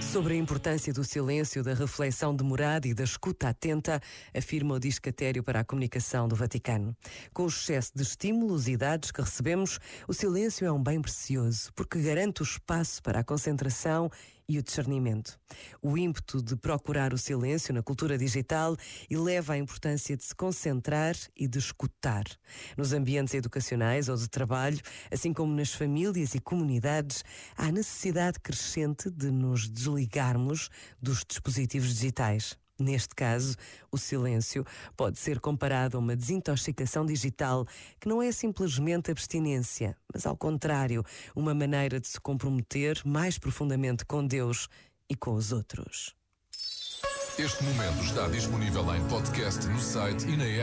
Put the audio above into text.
Sobre a importância do silêncio, da reflexão demorada e da escuta atenta, afirma o Discatério para a Comunicação do Vaticano. Com o excesso de estímulos e dados que recebemos, o silêncio é um bem precioso, porque garante o espaço para a concentração e o discernimento. O ímpeto de procurar o silêncio na cultura digital eleva a importância de se concentrar e de escutar. Nos ambientes educacionais ou de trabalho, assim como nas famílias e comunidades, há necessidade crescente de nos desligarmos dos dispositivos digitais. Neste caso, o silêncio pode ser comparado a uma desintoxicação digital que não é simplesmente abstinência, mas ao contrário, uma maneira de se comprometer mais profundamente com Deus e com os outros. Este momento está disponível em podcast no site e na app.